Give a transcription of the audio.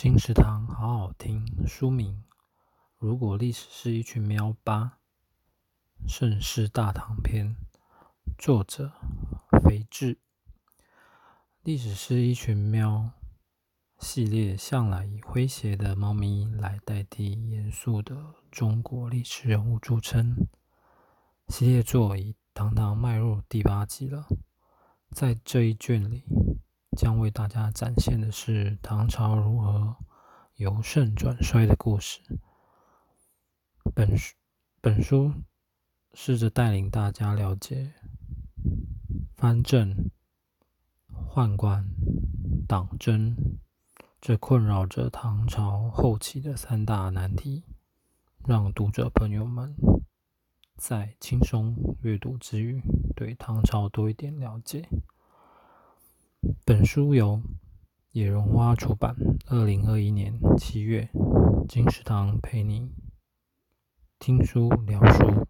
金石堂好好听。书名：如果历史是一群喵八，《盛世大唐篇》。作者：肥志。历史是一群喵系列向来以诙谐的猫咪来代替严肃的中国历史人物著称。系列作已堂堂迈入第八集了。在这一卷里，将为大家展现的是唐朝如何由盛转衰的故事。本书本书试着带领大家了解藩镇、宦官、党争这困扰着唐朝后期的三大难题，让读者朋友们在轻松阅读之余，对唐朝多一点了解。本书由野绒花出版，二零二一年七月。金石堂陪你听书聊书。